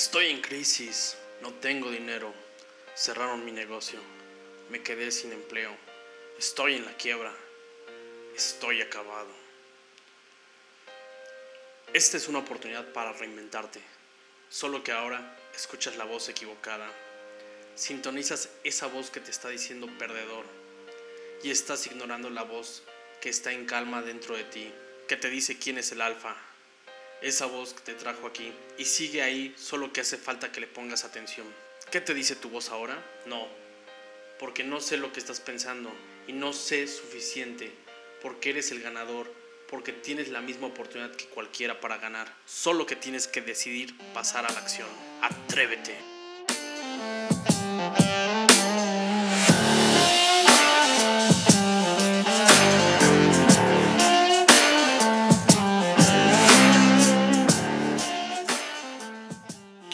Estoy en crisis, no tengo dinero, cerraron mi negocio, me quedé sin empleo, estoy en la quiebra, estoy acabado. Esta es una oportunidad para reinventarte, solo que ahora escuchas la voz equivocada, sintonizas esa voz que te está diciendo perdedor y estás ignorando la voz que está en calma dentro de ti, que te dice quién es el alfa, esa voz que te trajo aquí y sigue ahí, solo que hace falta que le pongas atención. ¿Qué te dice tu voz ahora? No, porque no sé lo que estás pensando y no sé suficiente, porque eres el ganador, porque tienes la misma oportunidad que cualquiera para ganar, solo que tienes que decidir pasar a la acción. Atrévete.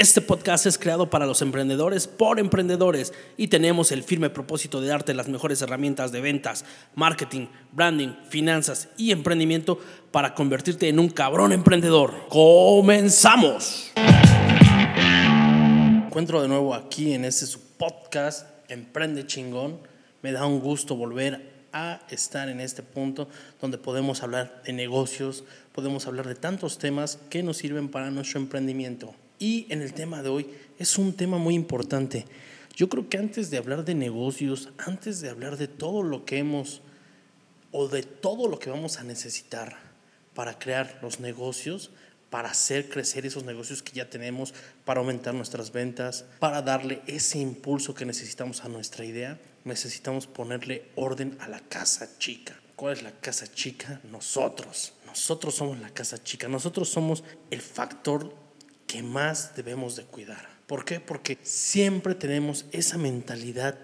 Este podcast es creado para los emprendedores por emprendedores y tenemos el firme propósito de darte las mejores herramientas de ventas, marketing, branding, finanzas y emprendimiento para convertirte en un cabrón emprendedor. ¡Comenzamos! Encuentro de nuevo aquí en este podcast Emprende chingón. Me da un gusto volver a estar en este punto donde podemos hablar de negocios, podemos hablar de tantos temas que nos sirven para nuestro emprendimiento. Y en el tema de hoy es un tema muy importante. Yo creo que antes de hablar de negocios, antes de hablar de todo lo que hemos o de todo lo que vamos a necesitar para crear los negocios, para hacer crecer esos negocios que ya tenemos, para aumentar nuestras ventas, para darle ese impulso que necesitamos a nuestra idea, necesitamos ponerle orden a la casa chica. ¿Cuál es la casa chica? Nosotros. Nosotros somos la casa chica. Nosotros somos el factor que más debemos de cuidar. ¿Por qué? Porque siempre tenemos esa mentalidad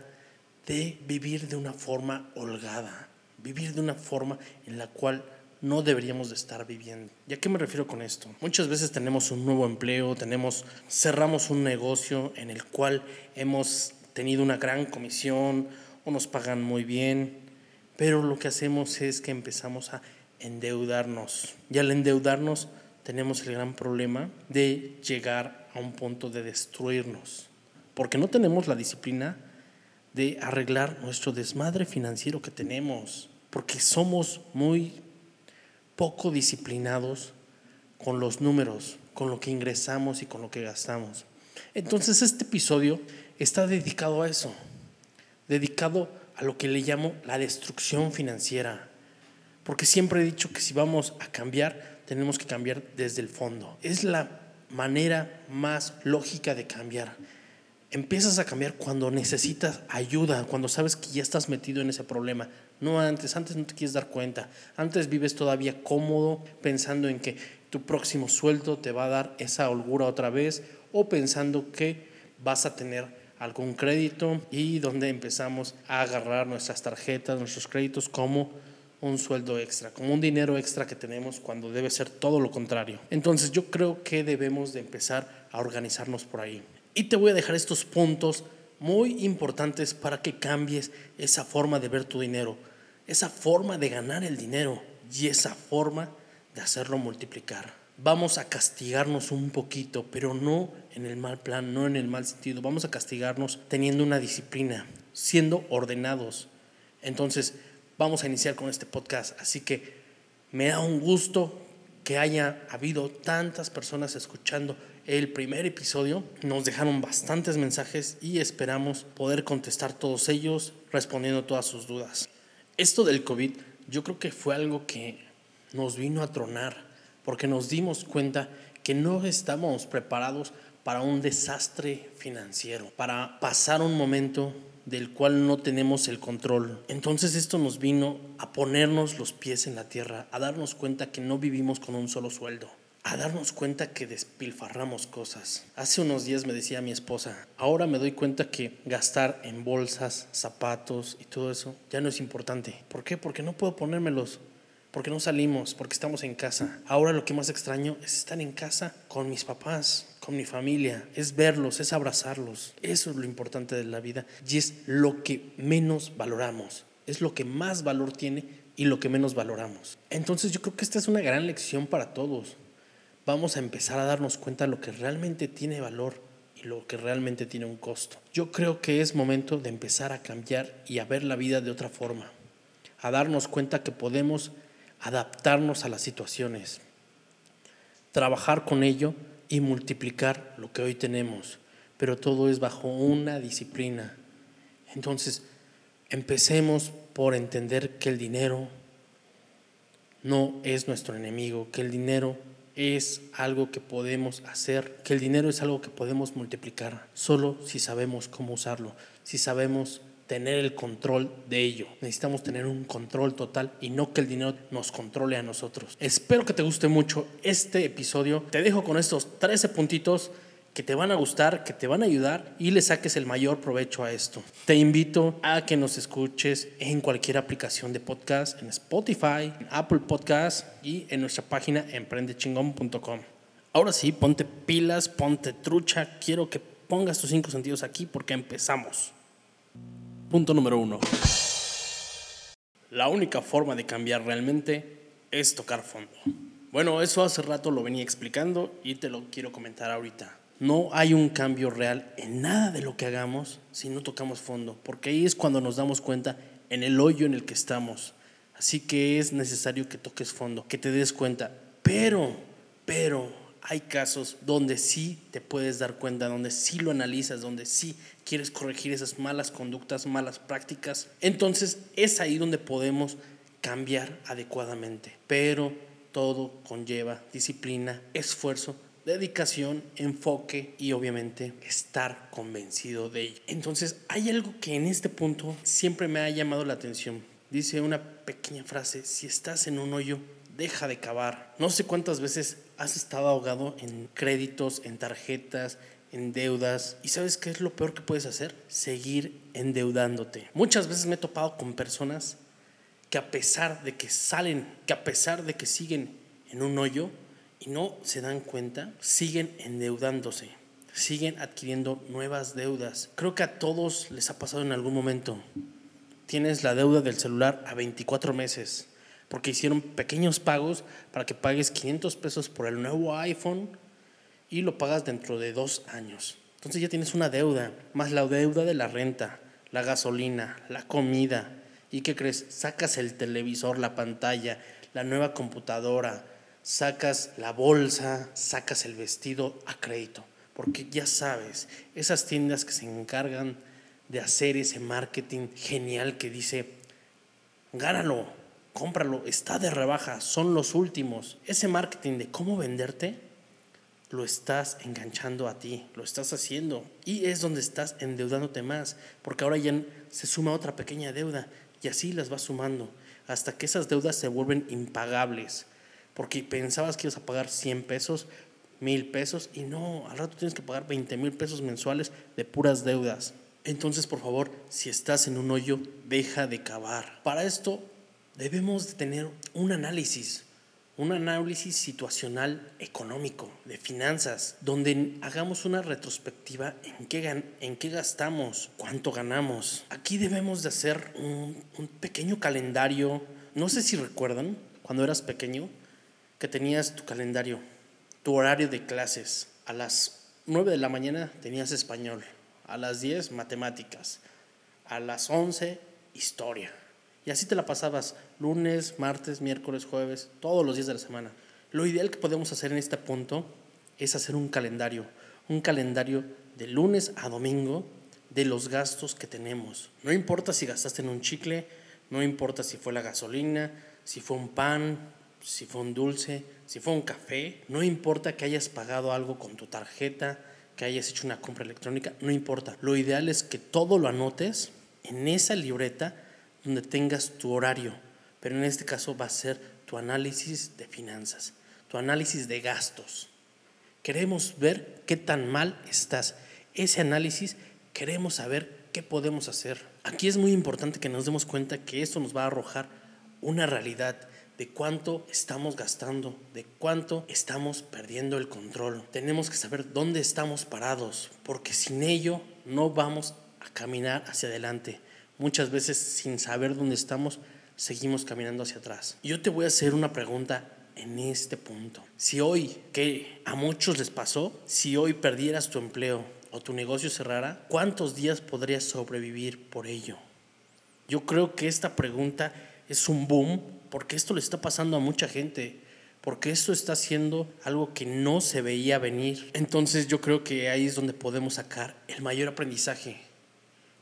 de vivir de una forma holgada, vivir de una forma en la cual no deberíamos de estar viviendo. ¿Y a qué me refiero con esto? Muchas veces tenemos un nuevo empleo, tenemos cerramos un negocio en el cual hemos tenido una gran comisión o nos pagan muy bien, pero lo que hacemos es que empezamos a endeudarnos. Y al endeudarnos tenemos el gran problema de llegar a un punto de destruirnos, porque no tenemos la disciplina de arreglar nuestro desmadre financiero que tenemos, porque somos muy poco disciplinados con los números, con lo que ingresamos y con lo que gastamos. Entonces este episodio está dedicado a eso, dedicado a lo que le llamo la destrucción financiera, porque siempre he dicho que si vamos a cambiar, tenemos que cambiar desde el fondo. Es la manera más lógica de cambiar. Empiezas a cambiar cuando necesitas ayuda, cuando sabes que ya estás metido en ese problema. No antes, antes no te quieres dar cuenta. Antes vives todavía cómodo pensando en que tu próximo sueldo te va a dar esa holgura otra vez o pensando que vas a tener algún crédito y donde empezamos a agarrar nuestras tarjetas, nuestros créditos como un sueldo extra, como un dinero extra que tenemos cuando debe ser todo lo contrario. Entonces yo creo que debemos de empezar a organizarnos por ahí. Y te voy a dejar estos puntos muy importantes para que cambies esa forma de ver tu dinero, esa forma de ganar el dinero y esa forma de hacerlo multiplicar. Vamos a castigarnos un poquito, pero no en el mal plan, no en el mal sentido. Vamos a castigarnos teniendo una disciplina, siendo ordenados. Entonces, vamos a iniciar con este podcast. Así que me da un gusto que haya habido tantas personas escuchando el primer episodio. Nos dejaron bastantes mensajes y esperamos poder contestar todos ellos respondiendo todas sus dudas. Esto del COVID yo creo que fue algo que nos vino a tronar porque nos dimos cuenta que no estábamos preparados para un desastre financiero, para pasar un momento del cual no tenemos el control. Entonces esto nos vino a ponernos los pies en la tierra, a darnos cuenta que no vivimos con un solo sueldo. a darnos cuenta que despilfarramos cosas. Hace unos días me decía mi esposa, ahora me doy cuenta que gastar en bolsas, zapatos y todo eso ya no es importante. ¿Por qué? Porque no puedo ponérmelos porque no salimos, porque estamos en casa. Ahora lo que más extraño es estar en casa con mis papás, con mi familia, es verlos, es abrazarlos. Eso es lo importante de la vida y es lo que menos valoramos, es lo que más valor tiene y lo que menos valoramos. Entonces yo creo que esta es una gran lección para todos. Vamos a empezar a darnos cuenta de lo que realmente tiene valor y lo que realmente tiene un costo. Yo creo que es momento de empezar a cambiar y a ver la vida de otra forma, a darnos cuenta que podemos adaptarnos a las situaciones, trabajar con ello y multiplicar lo que hoy tenemos, pero todo es bajo una disciplina. Entonces, empecemos por entender que el dinero no es nuestro enemigo, que el dinero es algo que podemos hacer, que el dinero es algo que podemos multiplicar, solo si sabemos cómo usarlo, si sabemos tener el control de ello. Necesitamos tener un control total y no que el dinero nos controle a nosotros. Espero que te guste mucho este episodio. Te dejo con estos 13 puntitos que te van a gustar, que te van a ayudar y le saques el mayor provecho a esto. Te invito a que nos escuches en cualquier aplicación de podcast, en Spotify, en Apple Podcast y en nuestra página emprendechingón.com. Ahora sí, ponte pilas, ponte trucha. Quiero que pongas tus cinco sentidos aquí porque empezamos. Punto número uno. La única forma de cambiar realmente es tocar fondo. Bueno, eso hace rato lo venía explicando y te lo quiero comentar ahorita. No hay un cambio real en nada de lo que hagamos si no tocamos fondo, porque ahí es cuando nos damos cuenta en el hoyo en el que estamos. Así que es necesario que toques fondo, que te des cuenta. Pero, pero, hay casos donde sí te puedes dar cuenta, donde sí lo analizas, donde sí quieres corregir esas malas conductas, malas prácticas. Entonces es ahí donde podemos cambiar adecuadamente. Pero todo conlleva disciplina, esfuerzo, dedicación, enfoque y obviamente estar convencido de ello. Entonces hay algo que en este punto siempre me ha llamado la atención. Dice una pequeña frase, si estás en un hoyo, deja de cavar. No sé cuántas veces has estado ahogado en créditos, en tarjetas, en deudas. ¿Y sabes qué es lo peor que puedes hacer? Seguir endeudándote. Muchas veces me he topado con personas que a pesar de que salen, que a pesar de que siguen en un hoyo y no se dan cuenta, siguen endeudándose, siguen adquiriendo nuevas deudas. Creo que a todos les ha pasado en algún momento. Tienes la deuda del celular a 24 meses porque hicieron pequeños pagos para que pagues 500 pesos por el nuevo iPhone y lo pagas dentro de dos años. Entonces ya tienes una deuda, más la deuda de la renta, la gasolina, la comida. ¿Y qué crees? Sacas el televisor, la pantalla, la nueva computadora, sacas la bolsa, sacas el vestido a crédito. Porque ya sabes, esas tiendas que se encargan de hacer ese marketing genial que dice, gánalo, cómpralo, está de rebaja, son los últimos. Ese marketing de cómo venderte, lo estás enganchando a ti, lo estás haciendo. Y es donde estás endeudándote más, porque ahora ya se suma otra pequeña deuda y así las vas sumando, hasta que esas deudas se vuelven impagables, porque pensabas que ibas a pagar 100 pesos, mil pesos, y no, al rato tienes que pagar 20 mil pesos mensuales de puras deudas. Entonces, por favor, si estás en un hoyo, deja de cavar. Para esto debemos de tener un análisis, un análisis situacional económico, de finanzas, donde hagamos una retrospectiva en qué, en qué gastamos, cuánto ganamos. Aquí debemos de hacer un, un pequeño calendario. No sé si recuerdan, cuando eras pequeño, que tenías tu calendario, tu horario de clases. A las 9 de la mañana tenías español, a las 10 matemáticas, a las 11 historia y así te la pasabas lunes, martes, miércoles, jueves, todos los días de la semana. Lo ideal que podemos hacer en este punto es hacer un calendario, un calendario de lunes a domingo de los gastos que tenemos. No importa si gastaste en un chicle, no importa si fue la gasolina, si fue un pan, si fue un dulce, si fue un café, no importa que hayas pagado algo con tu tarjeta, que hayas hecho una compra electrónica, no importa. Lo ideal es que todo lo anotes en esa libreta donde tengas tu horario, pero en este caso va a ser tu análisis de finanzas, tu análisis de gastos. Queremos ver qué tan mal estás. Ese análisis queremos saber qué podemos hacer. Aquí es muy importante que nos demos cuenta que esto nos va a arrojar una realidad de cuánto estamos gastando, de cuánto estamos perdiendo el control. Tenemos que saber dónde estamos parados, porque sin ello no vamos a caminar hacia adelante. Muchas veces sin saber dónde estamos, seguimos caminando hacia atrás. Yo te voy a hacer una pregunta en este punto. Si hoy, que a muchos les pasó, si hoy perdieras tu empleo o tu negocio cerrara, ¿cuántos días podrías sobrevivir por ello? Yo creo que esta pregunta es un boom porque esto le está pasando a mucha gente, porque esto está siendo algo que no se veía venir. Entonces yo creo que ahí es donde podemos sacar el mayor aprendizaje,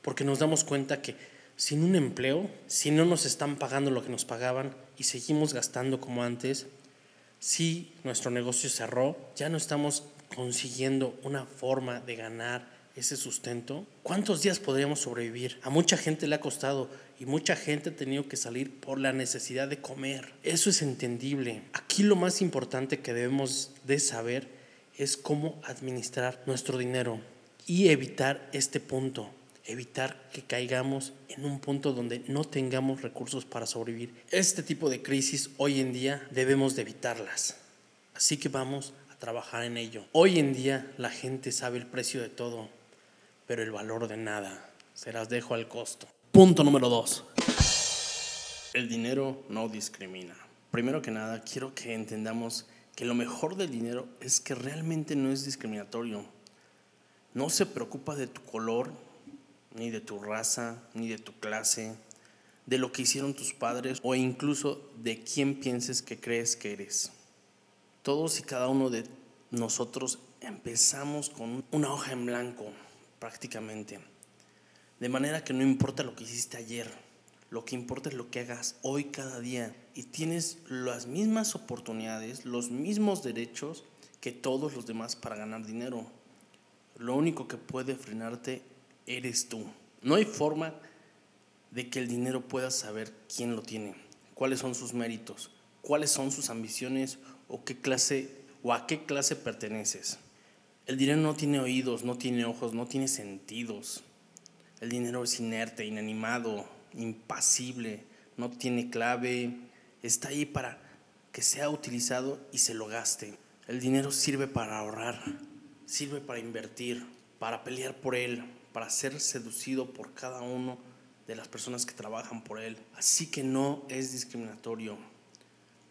porque nos damos cuenta que sin un empleo, si no nos están pagando lo que nos pagaban y seguimos gastando como antes, si nuestro negocio cerró, ya no estamos consiguiendo una forma de ganar ese sustento, ¿cuántos días podríamos sobrevivir? A mucha gente le ha costado y mucha gente ha tenido que salir por la necesidad de comer. Eso es entendible. Aquí lo más importante que debemos de saber es cómo administrar nuestro dinero y evitar este punto, evitar que caigamos en un punto donde no tengamos recursos para sobrevivir. Este tipo de crisis hoy en día debemos de evitarlas. Así que vamos a trabajar en ello. Hoy en día la gente sabe el precio de todo pero el valor de nada. Se las dejo al costo. Punto número dos. El dinero no discrimina. Primero que nada, quiero que entendamos que lo mejor del dinero es que realmente no es discriminatorio. No se preocupa de tu color, ni de tu raza, ni de tu clase, de lo que hicieron tus padres o incluso de quién pienses que crees que eres. Todos y cada uno de nosotros empezamos con una hoja en blanco, prácticamente. De manera que no importa lo que hiciste ayer, lo que importa es lo que hagas hoy cada día. Y tienes las mismas oportunidades, los mismos derechos que todos los demás para ganar dinero. Lo único que puede frenarte eres tú. No hay forma de que el dinero pueda saber quién lo tiene, cuáles son sus méritos, cuáles son sus ambiciones o qué clase o a qué clase perteneces. El dinero no tiene oídos, no tiene ojos, no tiene sentidos. El dinero es inerte, inanimado, impasible, no tiene clave, está ahí para que sea utilizado y se lo gaste. El dinero sirve para ahorrar, sirve para invertir, para pelear por él, para ser seducido por cada uno de las personas que trabajan por él. Así que no es discriminatorio.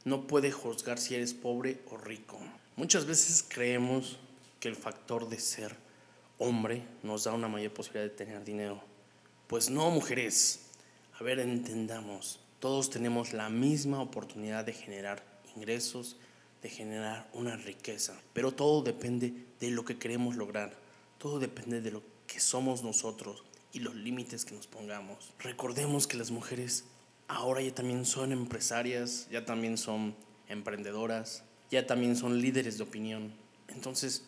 No puede juzgar si eres pobre o rico. Muchas veces creemos que el factor de ser hombre nos da una mayor posibilidad de tener dinero. Pues no, mujeres. A ver, entendamos. Todos tenemos la misma oportunidad de generar ingresos, de generar una riqueza. Pero todo depende de lo que queremos lograr. Todo depende de lo que somos nosotros y los límites que nos pongamos. Recordemos que las mujeres ahora ya también son empresarias, ya también son emprendedoras, ya también son líderes de opinión. Entonces,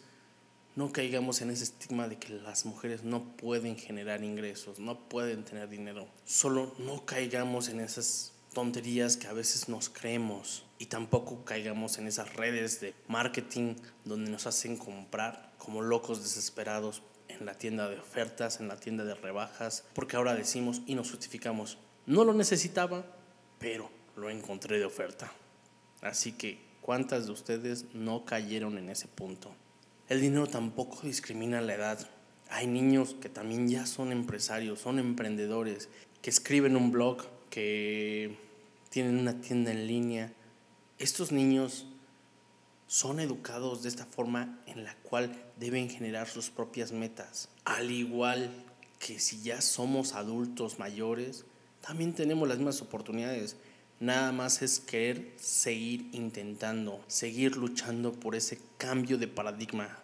no caigamos en ese estigma de que las mujeres no pueden generar ingresos, no pueden tener dinero. Solo no caigamos en esas tonterías que a veces nos creemos y tampoco caigamos en esas redes de marketing donde nos hacen comprar como locos desesperados en la tienda de ofertas, en la tienda de rebajas, porque ahora decimos y nos justificamos, no lo necesitaba, pero lo encontré de oferta. Así que, ¿cuántas de ustedes no cayeron en ese punto? El dinero tampoco discrimina la edad. Hay niños que también ya son empresarios, son emprendedores, que escriben un blog, que tienen una tienda en línea. Estos niños son educados de esta forma en la cual deben generar sus propias metas. Al igual que si ya somos adultos mayores, también tenemos las mismas oportunidades. Nada más es querer seguir intentando, seguir luchando por ese cambio de paradigma.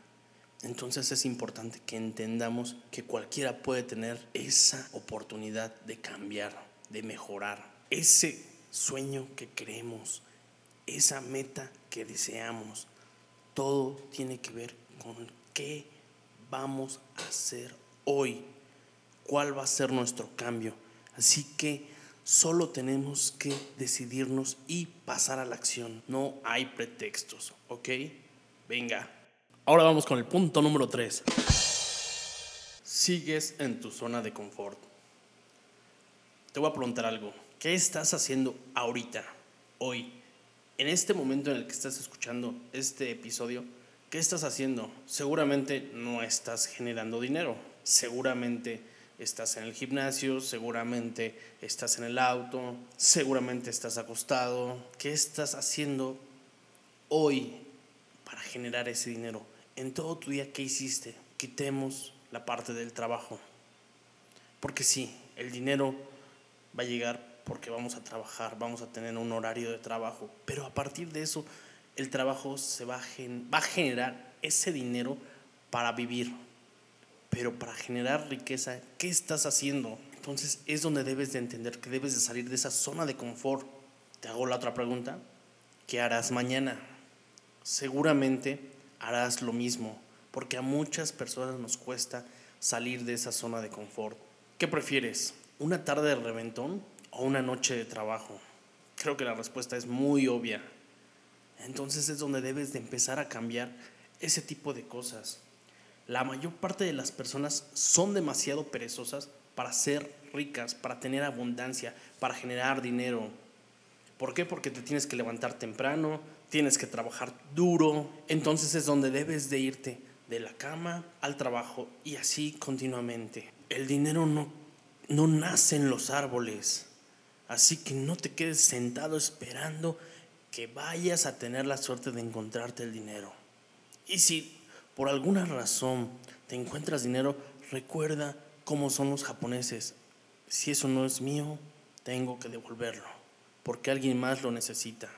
Entonces es importante que entendamos que cualquiera puede tener esa oportunidad de cambiar, de mejorar, ese sueño que queremos, esa meta que deseamos. Todo tiene que ver con qué vamos a hacer hoy, cuál va a ser nuestro cambio. Así que Solo tenemos que decidirnos y pasar a la acción. No hay pretextos, ¿ok? Venga. Ahora vamos con el punto número 3. Sigues en tu zona de confort. Te voy a preguntar algo. ¿Qué estás haciendo ahorita, hoy, en este momento en el que estás escuchando este episodio? ¿Qué estás haciendo? Seguramente no estás generando dinero. Seguramente estás en el gimnasio, seguramente estás en el auto, seguramente estás acostado. ¿Qué estás haciendo hoy para generar ese dinero? En todo tu día, ¿qué hiciste? Quitemos la parte del trabajo. Porque sí, el dinero va a llegar porque vamos a trabajar, vamos a tener un horario de trabajo, pero a partir de eso el trabajo se va a, va a generar ese dinero para vivir. Pero para generar riqueza, ¿qué estás haciendo? Entonces es donde debes de entender que debes de salir de esa zona de confort. Te hago la otra pregunta. ¿Qué harás mañana? Seguramente harás lo mismo, porque a muchas personas nos cuesta salir de esa zona de confort. ¿Qué prefieres? ¿Una tarde de reventón o una noche de trabajo? Creo que la respuesta es muy obvia. Entonces es donde debes de empezar a cambiar ese tipo de cosas. La mayor parte de las personas son demasiado perezosas para ser ricas, para tener abundancia, para generar dinero. ¿Por qué? Porque te tienes que levantar temprano, tienes que trabajar duro, entonces es donde debes de irte de la cama al trabajo y así continuamente. El dinero no, no nace en los árboles, así que no te quedes sentado esperando que vayas a tener la suerte de encontrarte el dinero. Y si por alguna razón te encuentras dinero, recuerda cómo son los japoneses. Si eso no es mío, tengo que devolverlo, porque alguien más lo necesita.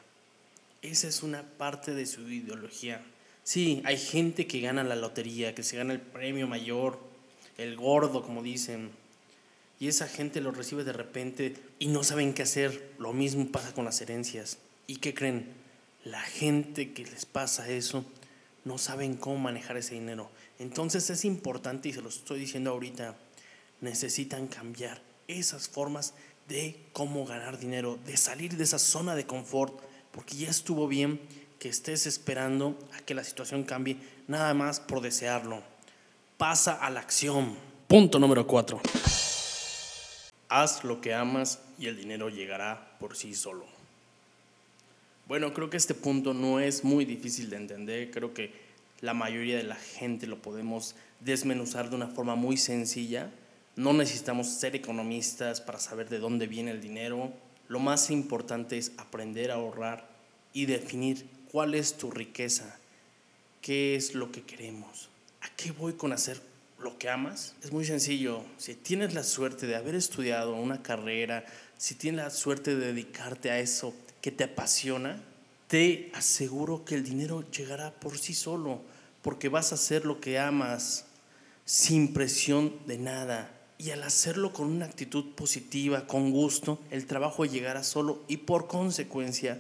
Esa es una parte de su ideología. Sí, hay gente que gana la lotería, que se gana el premio mayor, el gordo, como dicen. Y esa gente lo recibe de repente y no saben qué hacer. Lo mismo pasa con las herencias. ¿Y qué creen? La gente que les pasa eso no saben cómo manejar ese dinero. Entonces es importante, y se lo estoy diciendo ahorita, necesitan cambiar esas formas de cómo ganar dinero, de salir de esa zona de confort, porque ya estuvo bien que estés esperando a que la situación cambie, nada más por desearlo. Pasa a la acción. Punto número cuatro. Haz lo que amas y el dinero llegará por sí solo. Bueno, creo que este punto no es muy difícil de entender, creo que la mayoría de la gente lo podemos desmenuzar de una forma muy sencilla. No necesitamos ser economistas para saber de dónde viene el dinero. Lo más importante es aprender a ahorrar y definir cuál es tu riqueza, qué es lo que queremos, a qué voy con hacer lo que amas. Es muy sencillo. Si tienes la suerte de haber estudiado una carrera, si tienes la suerte de dedicarte a eso que te apasiona, te aseguro que el dinero llegará por sí solo, porque vas a hacer lo que amas sin presión de nada. Y al hacerlo con una actitud positiva, con gusto, el trabajo llegará solo y por consecuencia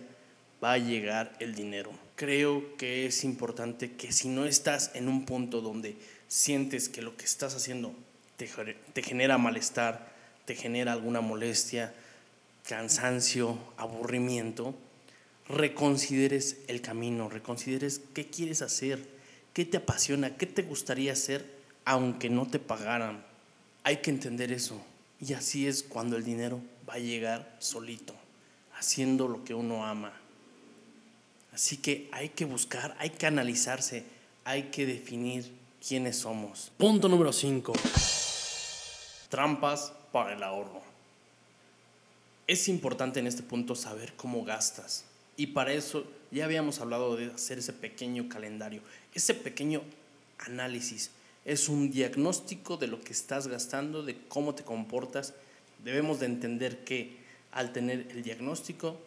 va a llegar el dinero. Creo que es importante que si no estás en un punto donde sientes que lo que estás haciendo te, genera malestar, te genera alguna molestia, cansancio, aburrimiento, reconsideres el camino, reconsideres qué quieres hacer, qué te apasiona, qué te gustaría hacer, aunque no te pagaran. Hay que entender eso. Y así es cuando el dinero va a llegar solito, haciendo lo que uno ama. Así que hay que buscar, hay que analizarse, hay que definir quiénes somos. Punto número 5. Trampas para el ahorro. Es importante en este punto saber cómo gastas. Y para eso ya habíamos hablado de hacer ese pequeño calendario. Ese pequeño análisis es un diagnóstico de lo que estás gastando, de cómo te comportas. Debemos de entender que al tener el diagnóstico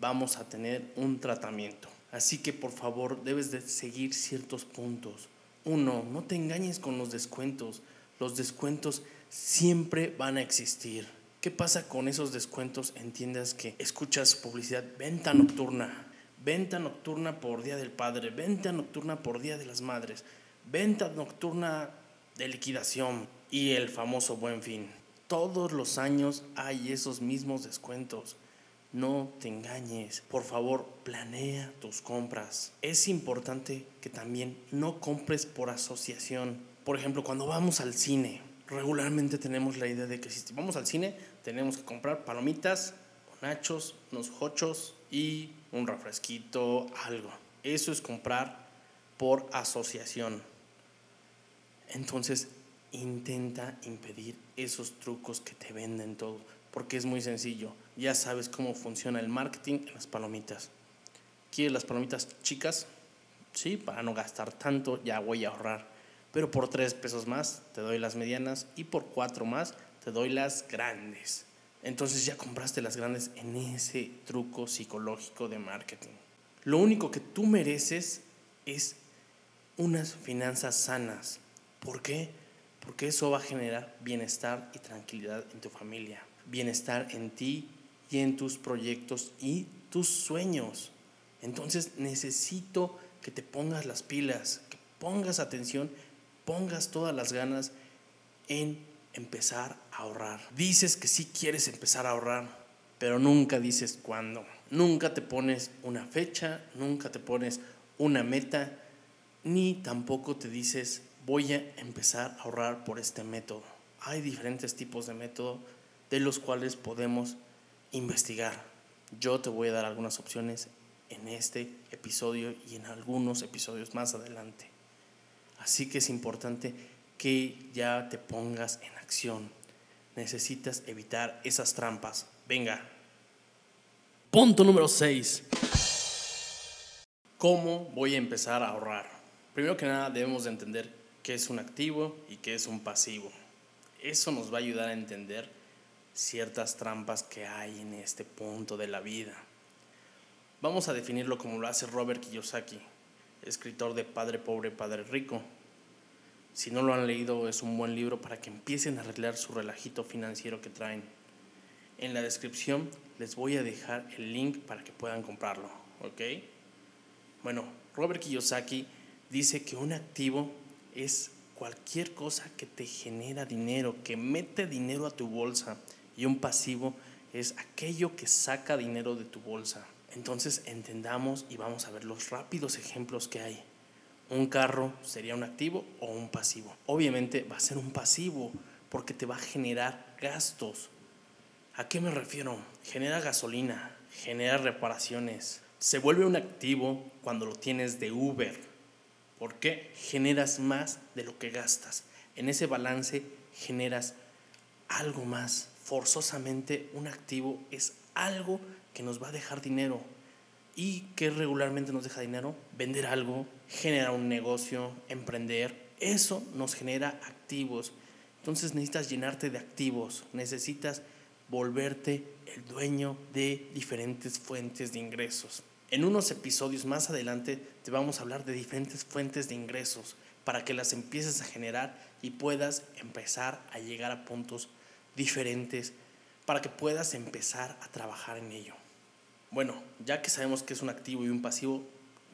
vamos a tener un tratamiento. Así que por favor debes de seguir ciertos puntos. Uno, no te engañes con los descuentos. Los descuentos siempre van a existir. ¿Qué pasa con esos descuentos en tiendas que escuchas publicidad? Venta nocturna, venta nocturna por Día del Padre, venta nocturna por Día de las Madres, venta nocturna de liquidación y el famoso buen fin. Todos los años hay esos mismos descuentos. No te engañes. Por favor, planea tus compras. Es importante que también no compres por asociación. Por ejemplo, cuando vamos al cine, regularmente tenemos la idea de que si vamos al cine, tenemos que comprar palomitas, nachos, unos hochos y un refresquito, algo. Eso es comprar por asociación. Entonces, intenta impedir esos trucos que te venden todo, porque es muy sencillo. Ya sabes cómo funciona el marketing en las palomitas. ¿Quieres las palomitas chicas? Sí, para no gastar tanto, ya voy a ahorrar. Pero por tres pesos más te doy las medianas y por cuatro más te doy las grandes. Entonces ya compraste las grandes en ese truco psicológico de marketing. Lo único que tú mereces es unas finanzas sanas. ¿Por qué? Porque eso va a generar bienestar y tranquilidad en tu familia, bienestar en ti y en tus proyectos y tus sueños. Entonces necesito que te pongas las pilas, que pongas atención, pongas todas las ganas en empezar a ahorrar. Dices que sí quieres empezar a ahorrar, pero nunca dices cuándo. Nunca te pones una fecha, nunca te pones una meta, ni tampoco te dices voy a empezar a ahorrar por este método. Hay diferentes tipos de método de los cuales podemos investigar. Yo te voy a dar algunas opciones en este episodio y en algunos episodios más adelante. Así que es importante que ya te pongas en acción. Necesitas evitar esas trampas. Venga. Punto número 6. ¿Cómo voy a empezar a ahorrar? Primero que nada debemos de entender qué es un activo y qué es un pasivo. Eso nos va a ayudar a entender ciertas trampas que hay en este punto de la vida. Vamos a definirlo como lo hace Robert Kiyosaki, escritor de Padre Pobre, Padre Rico. Si no lo han leído, es un buen libro para que empiecen a arreglar su relajito financiero que traen. En la descripción les voy a dejar el link para que puedan comprarlo, ¿ok? Bueno, Robert Kiyosaki dice que un activo es cualquier cosa que te genera dinero, que mete dinero a tu bolsa, y un pasivo es aquello que saca dinero de tu bolsa. Entonces entendamos y vamos a ver los rápidos ejemplos que hay. Un carro sería un activo o un pasivo. Obviamente va a ser un pasivo porque te va a generar gastos. ¿A qué me refiero? Genera gasolina, genera reparaciones. Se vuelve un activo cuando lo tienes de Uber. ¿Por qué? Generas más de lo que gastas. En ese balance generas algo más. Forzosamente un activo es algo que nos va a dejar dinero. ¿Y que regularmente nos deja dinero? Vender algo, generar un negocio, emprender. Eso nos genera activos. Entonces necesitas llenarte de activos, necesitas volverte el dueño de diferentes fuentes de ingresos. En unos episodios más adelante te vamos a hablar de diferentes fuentes de ingresos para que las empieces a generar y puedas empezar a llegar a puntos diferentes para que puedas empezar a trabajar en ello. Bueno, ya que sabemos que es un activo y un pasivo,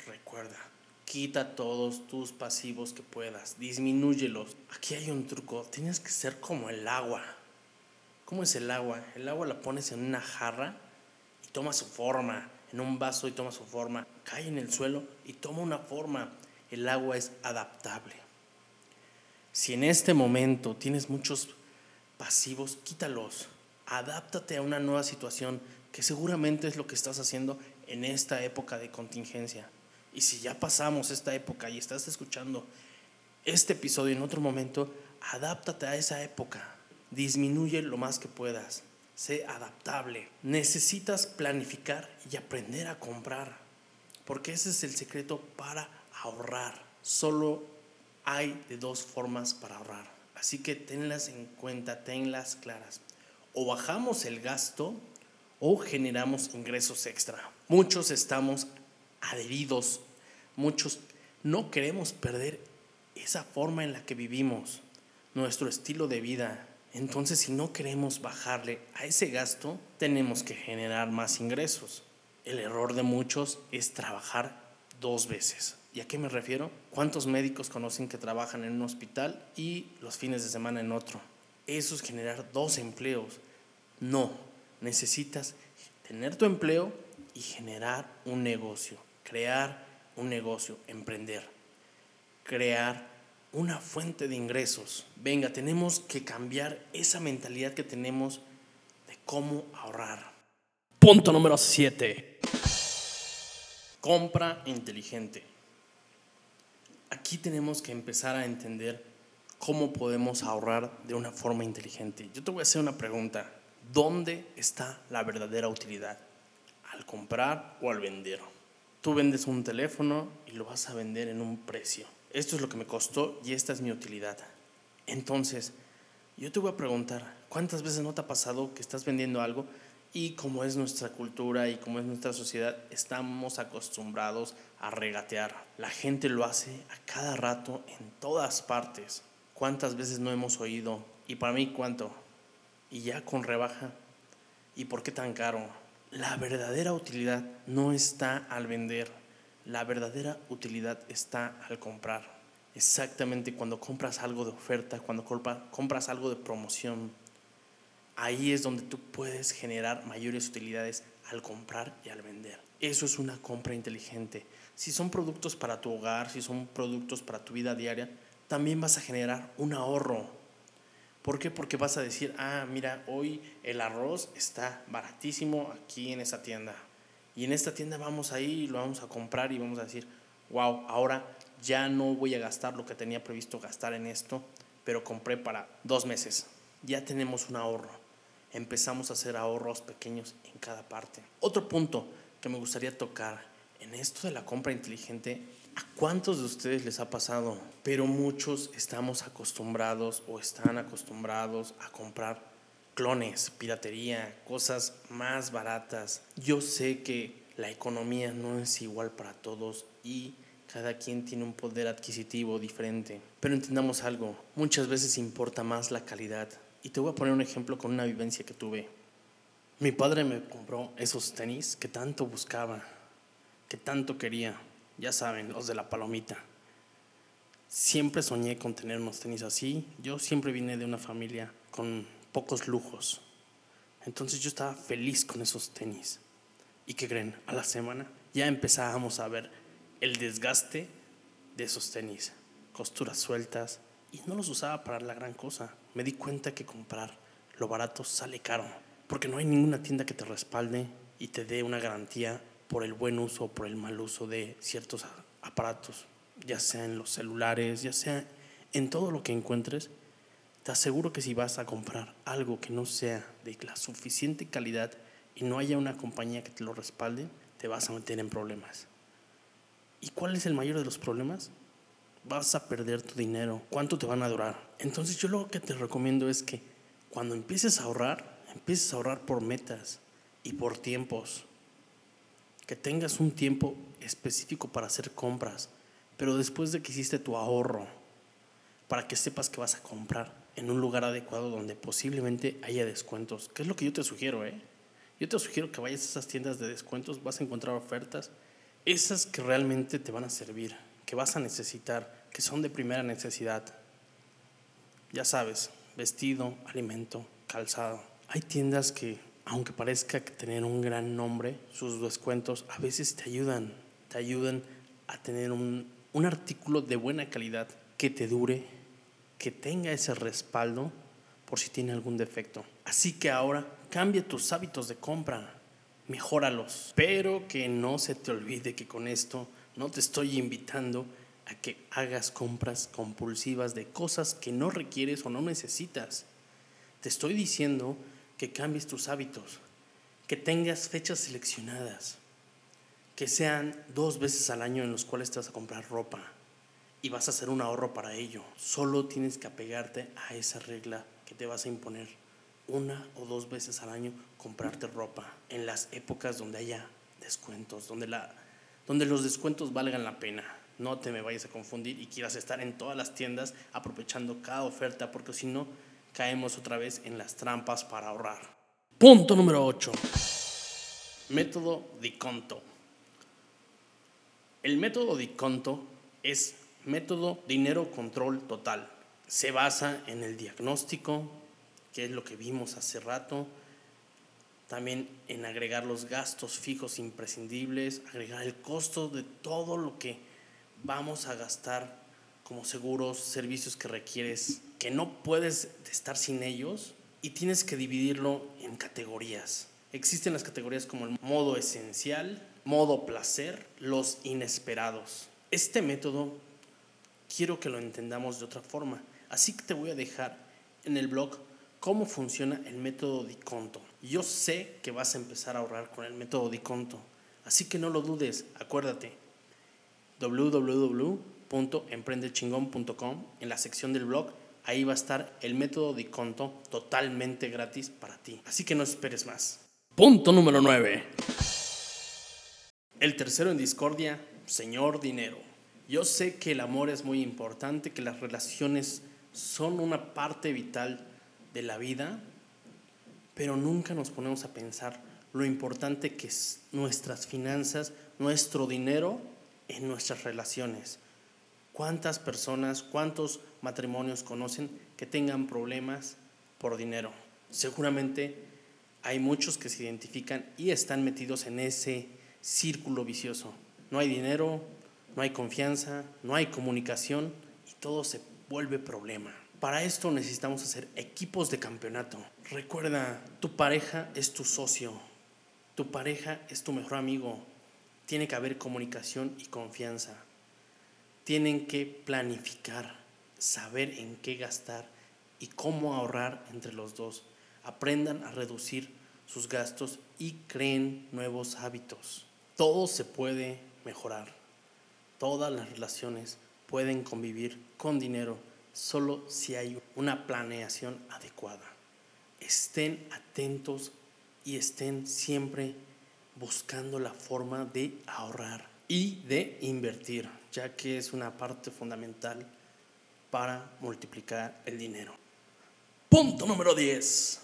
recuerda, quita todos tus pasivos que puedas, disminúyelos. Aquí hay un truco, tienes que ser como el agua. ¿Cómo es el agua? El agua la pones en una jarra y toma su forma, en un vaso y toma su forma, cae en el suelo y toma una forma. El agua es adaptable. Si en este momento tienes muchos pasivos, quítalos. Adáptate a una nueva situación, que seguramente es lo que estás haciendo en esta época de contingencia. Y si ya pasamos esta época y estás escuchando este episodio en otro momento, adáptate a esa época. Disminuye lo más que puedas. Sé adaptable. Necesitas planificar y aprender a comprar. Porque ese es el secreto para ahorrar. Solo hay de dos formas para ahorrar. Así que tenlas en cuenta, tenlas claras. O bajamos el gasto o generamos ingresos extra. Muchos estamos adheridos, muchos no queremos perder esa forma en la que vivimos, nuestro estilo de vida. Entonces, si no queremos bajarle a ese gasto, tenemos que generar más ingresos. El error de muchos es trabajar dos veces. ¿Y a qué me refiero? ¿Cuántos médicos conocen que trabajan en un hospital y los fines de semana en otro? Eso es generar dos empleos. No, necesitas tener tu empleo y generar un negocio, crear un negocio, emprender, crear una fuente de ingresos. Venga, tenemos que cambiar esa mentalidad que tenemos de cómo ahorrar. Punto número 7. Compra inteligente. Aquí tenemos que empezar a entender cómo podemos ahorrar de una forma inteligente. Yo te voy a hacer una pregunta. ¿Dónde está la verdadera utilidad? ¿Al comprar o al vender? Tú vendes un teléfono y lo vas a vender en un precio. Esto es lo que me costó y esta es mi utilidad. Entonces, yo te voy a preguntar, ¿cuántas veces no te ha pasado que estás vendiendo algo y como es nuestra cultura y como es nuestra sociedad, estamos acostumbrados a regatear? La gente lo hace a cada rato en todas partes. ¿Cuántas veces no hemos oído? ¿Y para mí cuánto? ¿Y ya con rebaja? ¿Y por qué tan caro? La verdadera utilidad no está al vender, la verdadera utilidad está al comprar. Exactamente cuando compras algo de oferta, cuando compras algo de promoción, ahí es donde tú puedes generar mayores utilidades al comprar y al vender. Eso es una compra inteligente. Si son productos para tu hogar, si son productos para tu vida diaria, también vas a generar un ahorro ¿Por qué? Porque vas a decir, ah, mira, hoy el arroz está baratísimo aquí en esa tienda. Y en esta tienda vamos ahí lo vamos a comprar y vamos a decir, wow, ahora ya no voy a gastar lo que tenía previsto gastar en esto, pero compré para dos meses. Ya tenemos un ahorro. Empezamos a hacer ahorros pequeños en cada parte. Otro punto que me gustaría tocar en esto de la compra inteligente ¿A cuántos de ustedes les ha pasado? Pero muchos estamos acostumbrados o están acostumbrados a comprar clones, piratería, cosas más baratas. Yo sé que la economía no es igual para todos y cada quien tiene un poder adquisitivo diferente. Pero entendamos algo, muchas veces importa más la calidad. Y te voy a poner un ejemplo con una vivencia que tuve. Mi padre me compró esos tenis que tanto buscaba, que tanto quería ya saben, los de la palomita. Siempre soñé con tener unos tenis así. Yo siempre vine de una familia con pocos lujos. Entonces yo estaba feliz con esos tenis. ¿Y qué creen? A la semana ya empezábamos a ver el desgaste de esos tenis, costuras sueltas, y no los usaba para la gran cosa. Me di cuenta que comprar lo barato sale caro, porque no hay ninguna tienda que te respalde y te dé una garantía por el buen uso o por el mal uso de ciertos aparatos, ya sea en los celulares, ya sea en todo lo que encuentres, te aseguro que si vas a comprar algo que no sea de la suficiente calidad y no haya una compañía que te lo respalde, te vas a meter en problemas. ¿Y cuál es el mayor de los problemas? Vas a perder tu dinero. ¿Cuánto te van a durar? Entonces yo lo que te recomiendo es que cuando empieces a ahorrar, empieces a ahorrar por metas y por tiempos que tengas un tiempo específico para hacer compras, pero después de que hiciste tu ahorro, para que sepas que vas a comprar en un lugar adecuado donde posiblemente haya descuentos, que es lo que yo te sugiero, ¿eh? Yo te sugiero que vayas a esas tiendas de descuentos, vas a encontrar ofertas, esas que realmente te van a servir, que vas a necesitar, que son de primera necesidad. Ya sabes, vestido, alimento, calzado. Hay tiendas que aunque parezca tener un gran nombre, sus descuentos a veces te ayudan, te ayudan a tener un, un artículo de buena calidad que te dure, que tenga ese respaldo por si tiene algún defecto. Así que ahora cambia tus hábitos de compra, mejóralos, pero que no se te olvide que con esto no te estoy invitando a que hagas compras compulsivas de cosas que no requieres o no necesitas. Te estoy diciendo que cambies tus hábitos, que tengas fechas seleccionadas, que sean dos veces al año en los cuales te vas a comprar ropa y vas a hacer un ahorro para ello. Solo tienes que apegarte a esa regla que te vas a imponer. Una o dos veces al año comprarte ropa en las épocas donde haya descuentos, donde, la, donde los descuentos valgan la pena. No te me vayas a confundir y quieras estar en todas las tiendas aprovechando cada oferta, porque si no, caemos otra vez en las trampas para ahorrar. Punto número 8. Método de conto. El método de conto es método dinero control total. Se basa en el diagnóstico, que es lo que vimos hace rato. También en agregar los gastos fijos imprescindibles, agregar el costo de todo lo que vamos a gastar como seguros, servicios que requieres, que no puedes estar sin ellos y tienes que dividirlo en categorías. Existen las categorías como el modo esencial, modo placer, los inesperados. Este método quiero que lo entendamos de otra forma, así que te voy a dejar en el blog cómo funciona el método Diconto. Yo sé que vas a empezar a ahorrar con el método Diconto, así que no lo dudes, acuérdate. www.emprendechingón.com en la sección del blog, ahí va a estar el método Diconto totalmente gratis para ti. Así que no esperes más. Punto número 9. El tercero en discordia, señor dinero. Yo sé que el amor es muy importante, que las relaciones son una parte vital de la vida, pero nunca nos ponemos a pensar lo importante que es nuestras finanzas, nuestro dinero en nuestras relaciones. ¿Cuántas personas, cuántos matrimonios conocen que tengan problemas por dinero? Seguramente hay muchos que se identifican y están metidos en ese círculo vicioso. No hay dinero, no hay confianza, no hay comunicación y todo se vuelve problema. Para esto necesitamos hacer equipos de campeonato. Recuerda, tu pareja es tu socio, tu pareja es tu mejor amigo. Tiene que haber comunicación y confianza. Tienen que planificar, saber en qué gastar y cómo ahorrar entre los dos. Aprendan a reducir sus gastos y creen nuevos hábitos. Todo se puede mejorar. Todas las relaciones pueden convivir con dinero solo si hay una planeación adecuada. Estén atentos y estén siempre buscando la forma de ahorrar y de invertir, ya que es una parte fundamental para multiplicar el dinero. Punto número 10.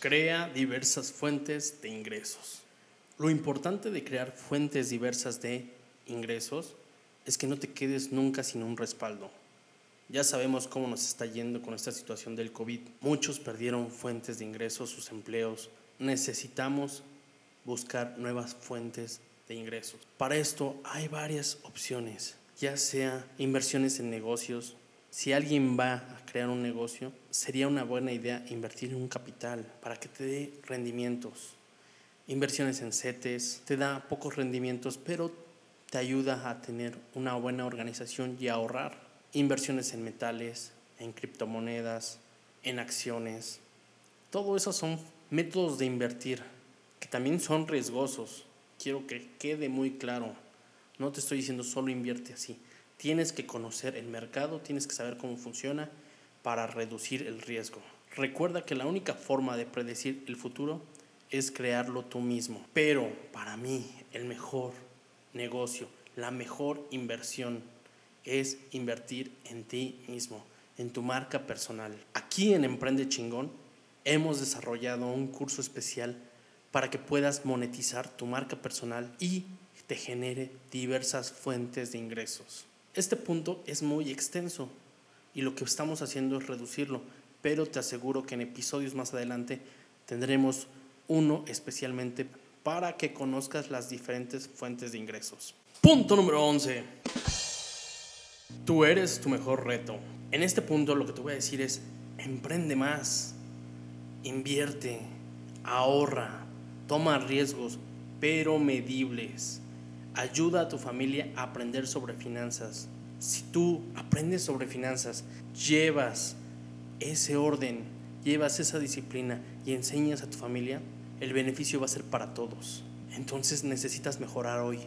Crea diversas fuentes de ingresos. Lo importante de crear fuentes diversas de ingresos es que no te quedes nunca sin un respaldo. Ya sabemos cómo nos está yendo con esta situación del COVID. Muchos perdieron fuentes de ingresos, sus empleos. Necesitamos buscar nuevas fuentes de ingresos. Para esto hay varias opciones, ya sea inversiones en negocios. Si alguien va a crear un negocio, sería una buena idea invertir en un capital para que te dé rendimientos. Inversiones en CETES te da pocos rendimientos, pero te ayuda a tener una buena organización y a ahorrar. Inversiones en metales, en criptomonedas, en acciones. Todo eso son métodos de invertir que también son riesgosos. Quiero que quede muy claro. No te estoy diciendo solo invierte así. Tienes que conocer el mercado, tienes que saber cómo funciona para reducir el riesgo. Recuerda que la única forma de predecir el futuro es crearlo tú mismo. Pero para mí el mejor negocio, la mejor inversión es invertir en ti mismo, en tu marca personal. Aquí en Emprende Chingón hemos desarrollado un curso especial para que puedas monetizar tu marca personal y te genere diversas fuentes de ingresos. Este punto es muy extenso y lo que estamos haciendo es reducirlo, pero te aseguro que en episodios más adelante tendremos uno especialmente para que conozcas las diferentes fuentes de ingresos. Punto número 11. Tú eres tu mejor reto. En este punto lo que te voy a decir es, emprende más, invierte, ahorra, toma riesgos, pero medibles. Ayuda a tu familia a aprender sobre finanzas. Si tú aprendes sobre finanzas, llevas ese orden, llevas esa disciplina y enseñas a tu familia, el beneficio va a ser para todos. Entonces necesitas mejorar hoy,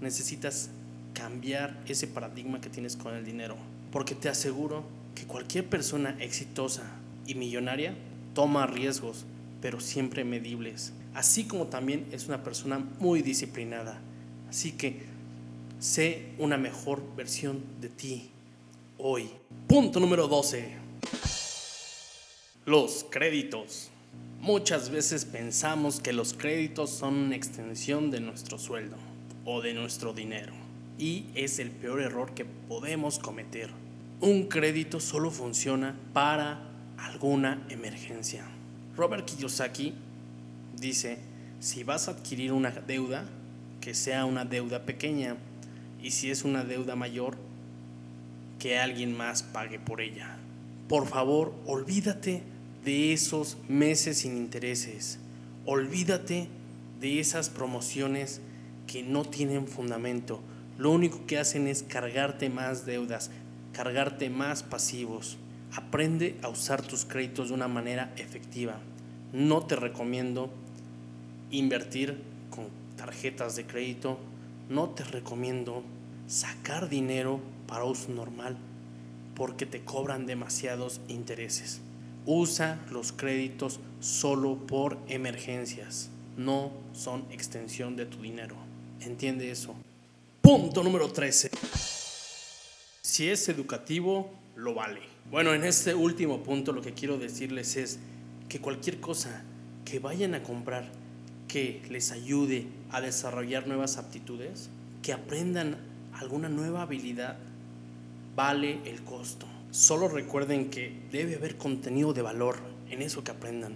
necesitas cambiar ese paradigma que tienes con el dinero, porque te aseguro que cualquier persona exitosa y millonaria toma riesgos, pero siempre medibles, así como también es una persona muy disciplinada. Así que sé una mejor versión de ti hoy. Punto número 12. Los créditos. Muchas veces pensamos que los créditos son una extensión de nuestro sueldo o de nuestro dinero y es el peor error que podemos cometer. Un crédito solo funciona para alguna emergencia. Robert Kiyosaki dice, si vas a adquirir una deuda, que sea una deuda pequeña, y si es una deuda mayor, que alguien más pague por ella. Por favor, olvídate de esos meses sin intereses. Olvídate de esas promociones que no tienen fundamento. Lo único que hacen es cargarte más deudas, cargarte más pasivos. Aprende a usar tus créditos de una manera efectiva. No te recomiendo invertir con tarjetas de crédito. No te recomiendo sacar dinero para uso normal porque te cobran demasiados intereses. Usa los créditos solo por emergencias. No son extensión de tu dinero. Entiende eso. Punto número 13. Si es educativo, lo vale. Bueno, en este último punto lo que quiero decirles es que cualquier cosa que vayan a comprar que les ayude a desarrollar nuevas aptitudes, que aprendan alguna nueva habilidad, vale el costo. Solo recuerden que debe haber contenido de valor en eso que aprendan,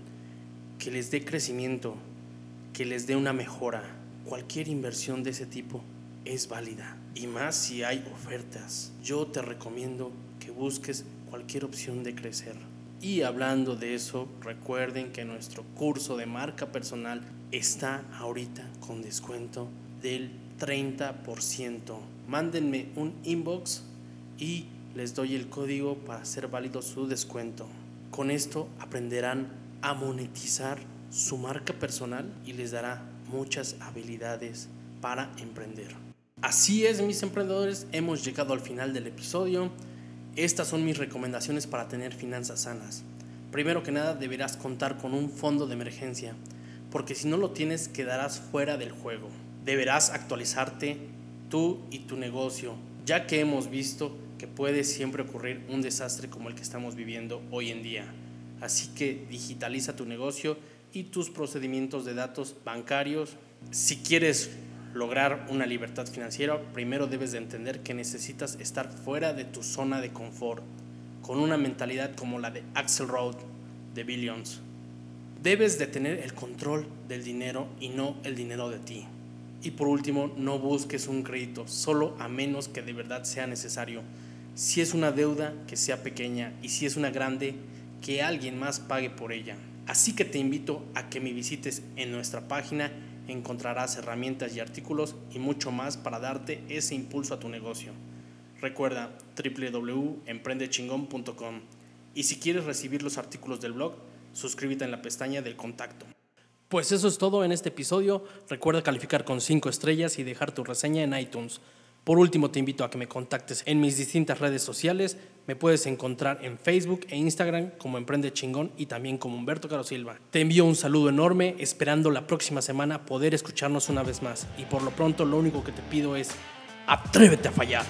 que les dé crecimiento, que les dé una mejora. Cualquier inversión de ese tipo es válida. Y más si hay ofertas. Yo te recomiendo que busques cualquier opción de crecer. Y hablando de eso, recuerden que nuestro curso de marca personal está ahorita con descuento del 30%. Mándenme un inbox y les doy el código para hacer válido su descuento. Con esto aprenderán a monetizar su marca personal y les dará muchas habilidades para emprender. Así es, mis emprendedores, hemos llegado al final del episodio. Estas son mis recomendaciones para tener finanzas sanas. Primero que nada, deberás contar con un fondo de emergencia, porque si no lo tienes, quedarás fuera del juego. Deberás actualizarte tú y tu negocio, ya que hemos visto que puede siempre ocurrir un desastre como el que estamos viviendo hoy en día. Así que digitaliza tu negocio y tus procedimientos de datos bancarios. Si quieres lograr una libertad financiera, primero debes de entender que necesitas estar fuera de tu zona de confort, con una mentalidad como la de Axel Road de Billions. Debes de tener el control del dinero y no el dinero de ti. Y por último, no busques un crédito, solo a menos que de verdad sea necesario si es una deuda, que sea pequeña y si es una grande, que alguien más pague por ella. Así que te invito a que me visites en nuestra página, encontrarás herramientas y artículos y mucho más para darte ese impulso a tu negocio. Recuerda www.emprendechingón.com y si quieres recibir los artículos del blog, suscríbete en la pestaña del contacto. Pues eso es todo en este episodio. Recuerda calificar con 5 estrellas y dejar tu reseña en iTunes. Por último, te invito a que me contactes en mis distintas redes sociales. Me puedes encontrar en Facebook e Instagram como Emprende Chingón y también como Humberto Caro Silva. Te envío un saludo enorme, esperando la próxima semana poder escucharnos una vez más. Y por lo pronto, lo único que te pido es, atrévete a fallar.